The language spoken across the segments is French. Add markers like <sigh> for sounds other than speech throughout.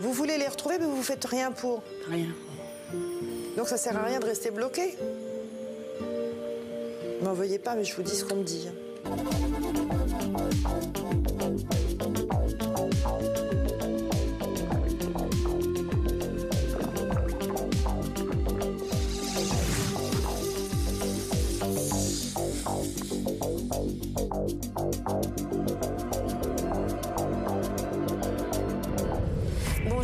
Vous voulez les retrouver, mais vous faites rien pour. Rien. Donc ça sert à rien de rester bloqué. M'en veuillez pas, mais je vous dis ce qu'on me dit.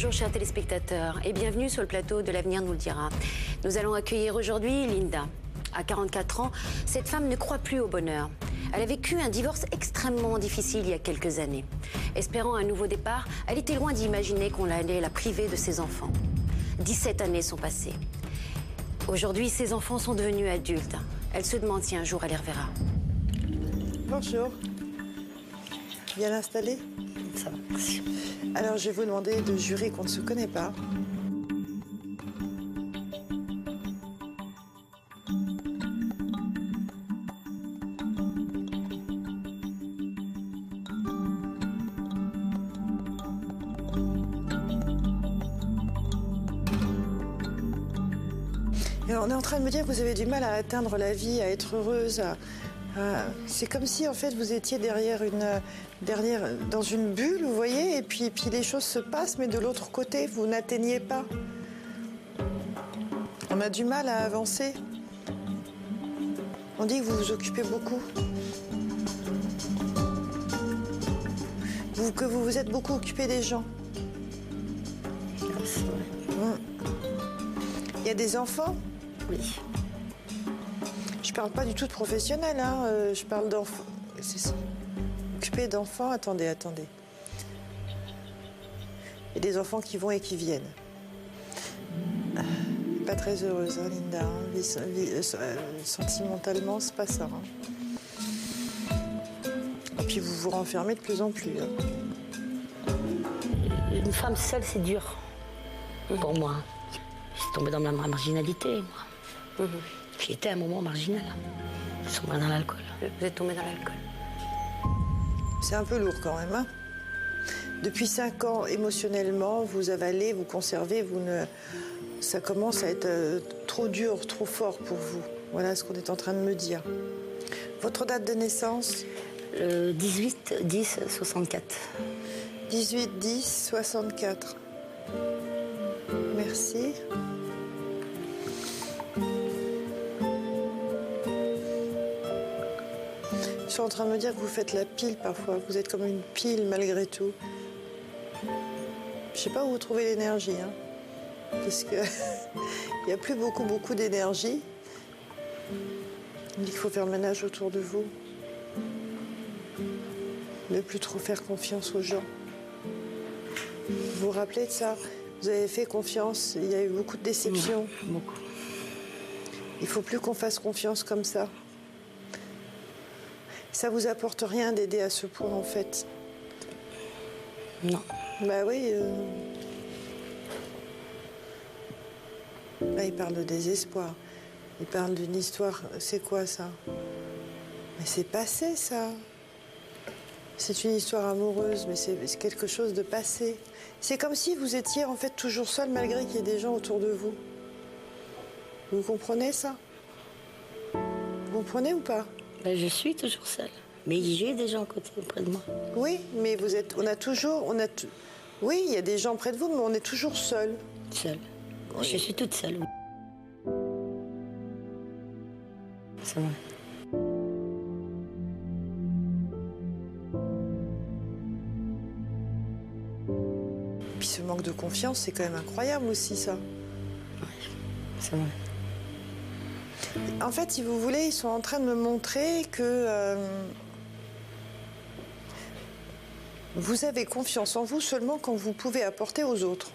Bonjour chers téléspectateurs et bienvenue sur le plateau de l'avenir nous le dira. Nous allons accueillir aujourd'hui Linda. À 44 ans, cette femme ne croit plus au bonheur. Elle a vécu un divorce extrêmement difficile il y a quelques années. Espérant un nouveau départ, elle était loin d'imaginer qu'on allait la priver de ses enfants. 17 années sont passées. Aujourd'hui, ses enfants sont devenus adultes. Elle se demande si un jour elle les reverra. Bonjour. Bien installé Ça va, merci. Alors je vais vous demander de jurer qu'on ne se connaît pas. On est en train de me dire que vous avez du mal à atteindre la vie, à être heureuse. À- C'est comme si en fait vous étiez derrière une, derrière dans une bulle, vous voyez, et puis, puis les choses se passent, mais de l'autre côté, vous n'atteignez pas. On a du mal à avancer. On dit que vous vous occupez beaucoup. Vous- que vous vous êtes beaucoup occupé des gens. Vrai. Il y a des enfants? Oui. Je parle pas du tout de professionnel, hein. euh, je parle d'enfants. C'est ça. Occupé d'enfants, attendez, attendez. Il y a des enfants qui vont et qui viennent. Ah, Pas très heureuse, hein, Linda. hein. Vie- vie- euh, euh, sentimentalement, c'est pas ça. hein. Et puis vous vous renfermez de plus en plus. hein. Une femme seule, c'est dur. Pour moi. Je suis tombée dans la marginalité, moi. J'étais à un moment marginal. Je suis tombée dans l'alcool. Vous êtes tombé dans l'alcool. C'est un peu lourd quand même. hein. Depuis cinq ans, émotionnellement, vous avalez, vous conservez, vous ne... ça commence à être euh, trop dur, trop fort pour vous. Voilà ce qu'on est en train de me dire. Votre date de naissance? Le 18 10 64. 18 10 64. Merci. Suis en train de me dire que vous faites la pile parfois, vous êtes comme une pile malgré tout. Je sais pas où vous trouvez l'énergie, hein. Parce que <laughs> il n'y a plus beaucoup, beaucoup d'énergie. On dit qu'il faut faire le ménage autour de vous. Ne plus trop faire confiance aux gens. Vous vous rappelez de ça? Vous avez fait confiance, il y a eu beaucoup de déceptions. Beaucoup. Il faut plus qu'on fasse confiance comme ça. Ça vous apporte rien d'aider à ce point en fait. Non. Bah oui. euh. Là, il parle de désespoir. Il parle d'une histoire. C'est quoi ça? Mais c'est passé ça. C'est une histoire amoureuse, mais c'est c'est quelque chose de passé. C'est comme si vous étiez en fait toujours seul malgré qu'il y ait des gens autour de vous. Vous comprenez ça? Vous comprenez ou pas? Ben, je suis toujours seule. Mais j'ai des gens à côté, près de moi. Oui, mais vous êtes. On a toujours. On a Oui, il y a des gens près de vous, mais on est toujours seul. Seule. Je suis toute seule. oui. C'est vrai. Puis ce manque de confiance, c'est quand même incroyable aussi, ça. C'est vrai. En fait, si vous voulez, ils sont en train de me montrer que euh, vous avez confiance en vous seulement quand vous pouvez apporter aux autres.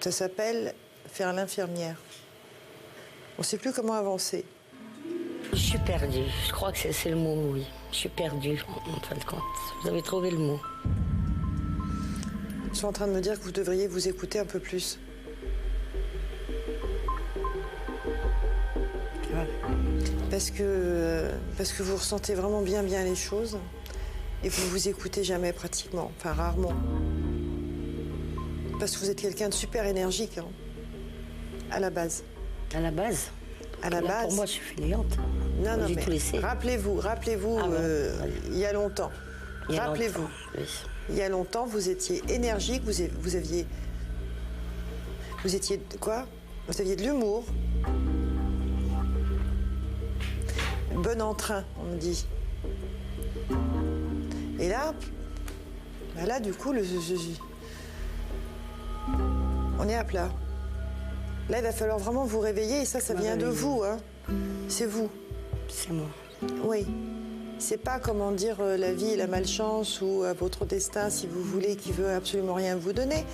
Ça s'appelle faire l'infirmière. On ne sait plus comment avancer. Je suis perdue. Je crois que c'est le mot, oui. Je suis perdue, en fin de compte. Vous avez trouvé le mot. Ils sont en train de me dire que vous devriez vous écouter un peu plus. Parce que, parce que vous ressentez vraiment bien bien les choses. Et vous vous écoutez jamais pratiquement, enfin rarement. Parce que vous êtes quelqu'un de super énergique, hein, à la base. À la base. À la Là, base. Pour moi, je suis fainéante. Non, non, mais rappelez-vous, rappelez-vous, Ah euh, il y a longtemps. Rappelez-vous, oui. il y a longtemps, vous étiez énergique, vous, vous aviez. Vous étiez quoi? Vous aviez de l'humour. Bon entrain, on me dit. Et là, bah là, du coup, le, on est à plat. Là, il va falloir vraiment vous réveiller, et ça, ça vient de vous. Hein. C'est vous. C'est moi. Oui. C'est pas comment dire euh, la vie et la malchance ou euh, votre destin, si vous voulez, qui veut absolument rien vous donner.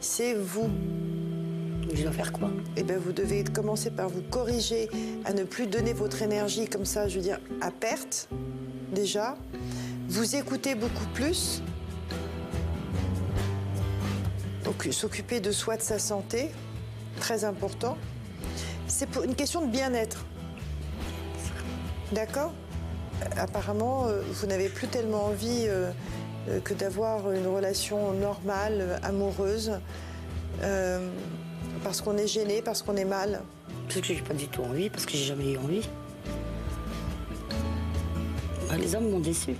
C'est vous. Je faire quoi? Eh bien, vous devez commencer par vous corriger à ne plus donner votre énergie comme ça, je veux dire, à perte, déjà. Vous écoutez beaucoup plus. Donc, s'occuper de soi, de sa santé, très important. C'est une question de bien-être. D'accord? Apparemment, euh, vous n'avez plus tellement envie euh, euh, que d'avoir une relation normale, amoureuse, parce qu'on est gêné, parce qu'on est mal. Parce que j'ai pas du tout envie, parce que j'ai jamais eu envie. Bah, les hommes m'ont déçu.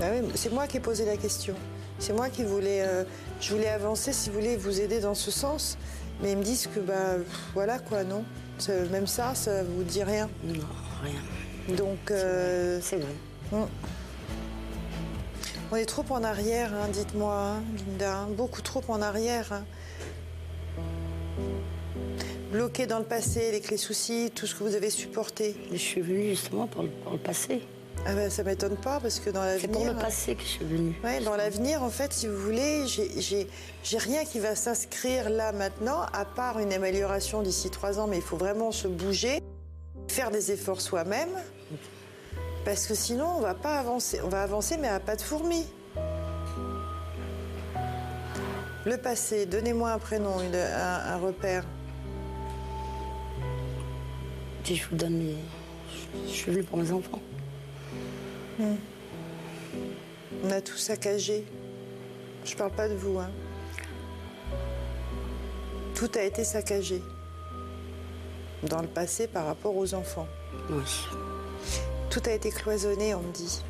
Bah oui, c'est moi qui ai posé la question. C'est moi qui voulais, euh, je voulais avancer, si vous voulez, vous aider dans ce sens. Mais ils me disent que, bah, voilà quoi, non. Même ça, ça vous dit rien. Non, rien. Donc, euh, C'est vrai. On est trop en arrière, hein, dites-moi, hein, Linda. hein, beaucoup trop en arrière. hein. Bloqué dans le passé, avec les soucis, tout ce que vous avez supporté. Je suis venue justement pour le, pour le passé. Ah ben, ça m'étonne pas, parce que dans C'est pour l'avenir... le passé que je suis venue. Ouais, dans l'avenir, en fait, si vous voulez, j'ai rien qui va s'inscrire là maintenant, à part une amélioration d'ici trois ans, mais il faut vraiment se bouger, faire des efforts soi-même, parce que sinon, on va pas avancer. On va avancer, mais à pas de fourmi. Le passé, donnez-moi un prénom, une- un, un repère. Si je vous donne mes... Je suis venue pour mes enfants. On a tout saccagé. Je parle pas de vous, hein. Tout a été saccagé. Dans le passé par rapport aux enfants. Oui. Tout a été cloisonné, on me dit.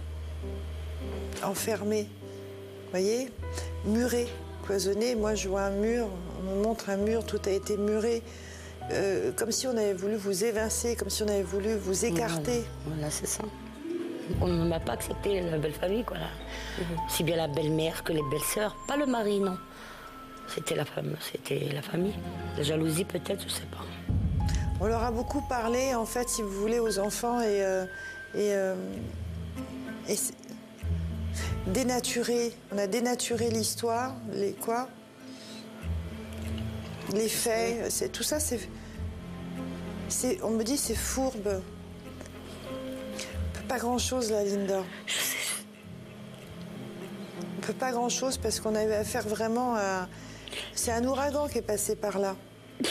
Enfermé. Voyez Muré. Cloisonné, moi je vois un mur, on me montre un mur, tout a été muré. Euh, comme si on avait voulu vous évincer, comme si on avait voulu vous écarter. Voilà, Voilà, c'est ça. On ne m'a pas accepté la belle famille, quoi. là. Si bien la belle-mère que les belles-sœurs. Pas le mari, non. C'était la femme, c'était la famille. La jalousie, peut-être, je sais pas. On leur a beaucoup parlé, en fait, si vous voulez, aux enfants et, euh, et, euh, et dénaturer. On a dénaturé l'histoire, les quoi? Les faits, c'est tout ça, c'est, c'est, on me dit, c'est fourbe. On peut pas grand chose là, Linda. On peut pas grand chose parce qu'on avait affaire vraiment à. C'est un ouragan qui est passé par là. <laughs>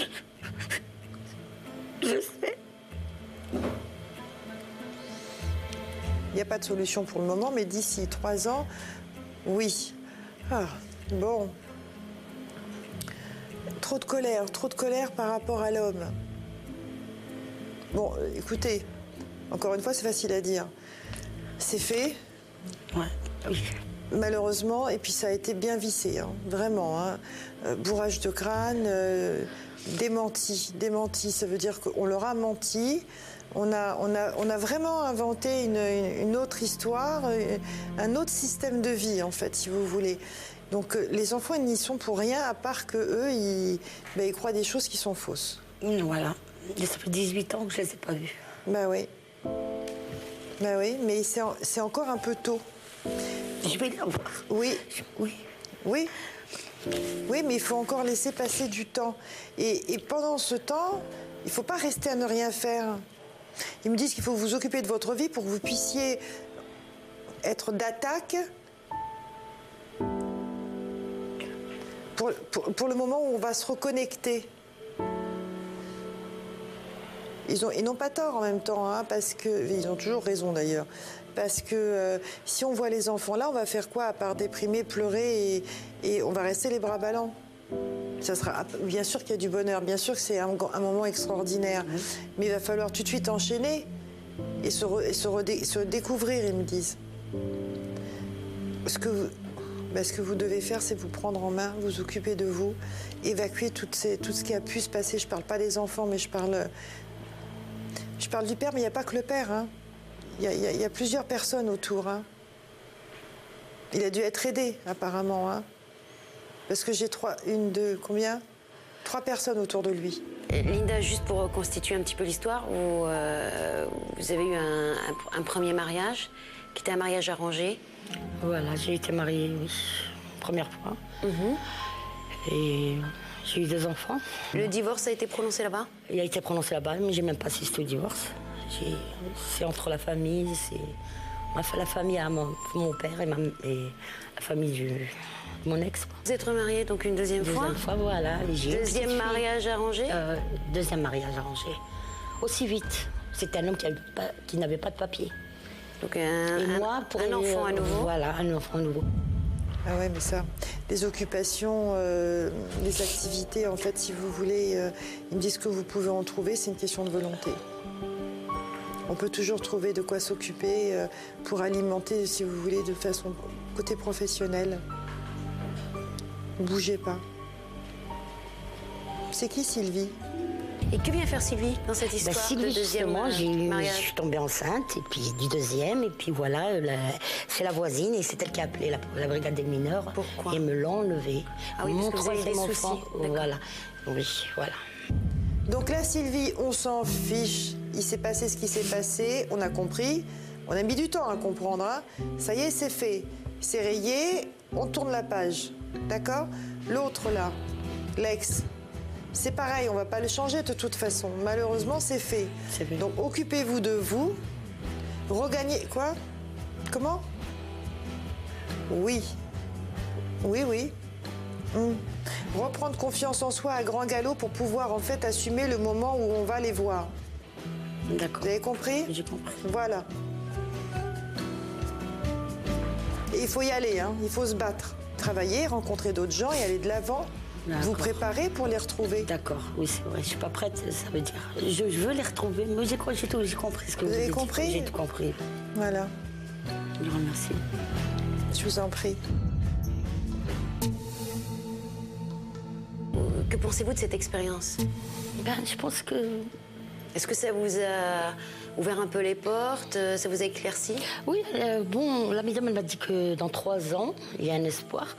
Je sais. N'y a pas de solution pour le moment, mais d'ici trois ans, oui. Ah, bon. Trop de colère, trop de colère par rapport à l'homme. Bon, euh, écoutez, encore une fois, c'est facile à dire. C'est fait, Ouais. Oui. malheureusement, et puis ça a été bien vissé, hein, vraiment. hein. Euh, bourrage de crâne, euh, démenti. Démenti, ça veut dire qu'on leur a menti. On a, on a, on a vraiment inventé une, une- une autre histoire, euh, un autre système de vie, en fait, si vous voulez. Donc euh, les enfants, ils n'y sont pour rien, à part que eux, ils, ben, ils croient des choses qui sont fausses. Voilà. Et ça fait 18 ans que je les ai pas vus. Bah oui. Bah oui, mais c'est en- c'est encore un peu tôt. Je vais les revoir. Oui, Oui. Oui. Oui, mais il faut encore laisser passer du temps. Et, et pendant ce temps, il ne faut pas rester à ne rien faire. Ils me disent qu'il faut vous occuper de votre vie pour que vous puissiez être d'attaque pour, pour- le moment où on va se reconnecter. ils ont, ils n'ont pas tort en même temps, hein, parce que ils ont toujours raison d'ailleurs. Parce que euh, si on voit les enfants là, on va faire quoi à part déprimer, pleurer et on va rester les bras ballants? Ça sera bien sûr qu'il y a du bonheur, bien sûr que c'est un, un moment extraordinaire, mais il va falloir tout de suite enchaîner et se, re- et se redé- se découvrir, ils me disent. Ce que vous, ben, ce que vous devez faire, c'est vous prendre en main, vous occuper de vous, évacuer toutes ces- tout ce qui a pu se passer. Je parle pas des enfants, mais je parle, je parle du père, mais il n'y a pas que le père. hein. Il y, a- il y a- il y a plusieurs personnes autour. hein. Il a dû être aidé, apparemment. hein. Parce que j'ai trois, une, deux, combien? Trois personnes autour de lui. Linda, juste pour reconstituer un petit peu l'histoire, vous, euh, vous avez eu un, un- un premier mariage qui était un mariage arrangé. Voilà, j'ai été mariée, oui, première fois. Et j'ai eu deux enfants. Le divorce a été prononcé là-bas? Il a été prononcé là-bas, mais j'ai même pas assisté au divorce. C'est entre la famille, c'est la famille à mon, mon père et, ma, et la famille du, mon ex. Vous êtes remariés donc une deuxième, fois Deuxième fois, voilà. Deuxième mariage arrangé? Euh, deuxième mariage arrangé. Aussi vite. C'était un homme qui, n'avait pas de papier. Donc un, Et moi, pour un enfant à nouveau? Voilà, un enfant à nouveau. Ah ouais, mais ça, les occupations, euh, les activités, en fait, si vous voulez, euh, ils me disent que vous pouvez en trouver, c'est une question de volonté. On peut toujours trouver de quoi s'occuper euh, pour alimenter, si vous voulez, de façon côté professionnel. Ne bougez pas. C'est qui Sylvie? Et que vient faire Sylvie dans cette Bah, histoire Sylvie, de deuxième justement, euh, je suis tombée enceinte, et puis du deuxième, et puis voilà, euh, c'est la voisine, et c'est elle qui a appelé la, la brigade des mineurs. Pourquoi? Et me l'ont enlevé. Ah oui, Mon parce que vous avez eu des troisième soucis, enfant, d'accord. Voilà. Oui, voilà. Donc là, Sylvie, on s'en fiche. Il s'est passé ce qui s'est passé, on a compris. On a mis du temps à comprendre. hein. Ça y est, c'est fait. C'est rayé, on tourne la page. D'accord? L'autre là, l'ex, c'est pareil, on va pas le changer de toute façon. Malheureusement, c'est fait. Donc occupez-vous de vous. Regagnez. Quoi? Comment? Oui. Oui, oui. Hmm. Reprendre confiance en soi à grand galop pour pouvoir en fait assumer le moment où on va les voir. D'accord. Vous avez compris? J'ai compris. Voilà. Et il faut y aller, hein. il faut se battre. Travailler, rencontrer d'autres gens et aller de l'avant. D'accord. Vous préparer pour les retrouver. D'accord, oui, c'est vrai. Je suis pas prête, ça veut dire. Je, je veux les retrouver, mais j'ai j'ai tout- j'ai compris ce que Vous vous, avez dit. compris? J'ai tout compris. Voilà. Je vous remercie. Je vous en prie. Que pensez-vous de cette expérience? Ben, je pense que Est-ce que ça vous a ouvert un peu les portes euh, Ça vous a éclairci? Oui, euh, bon, la madame elle m'a dit que dans trois ans, il y a un espoir.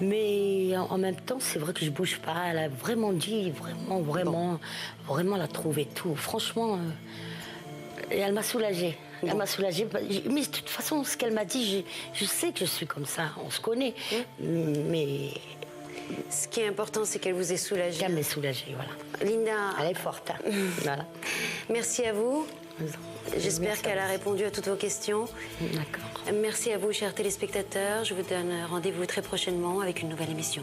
Mais en, même temps, c'est vrai que je bouge pas. Elle a vraiment dit, vraiment, vraiment, vraiment, elle a trouvé tout. Franchement, euh, et elle m'a soulagée. Elle m'a soulagée. Mais de toute façon, ce qu'elle m'a dit, je, je sais que je suis comme ça. On se connaît. Mais Ce qui est important, c'est qu'elle vous ait soulagé. elle m'est soulagée, voilà. Linda, Elle est forte. hein. <laughs> voilà. Merci à vous. J'espère qu'elle a répondu à toutes vos questions. D'accord. Merci à vous, chers téléspectateurs. Je vous donne rendez-vous très prochainement avec une nouvelle émission.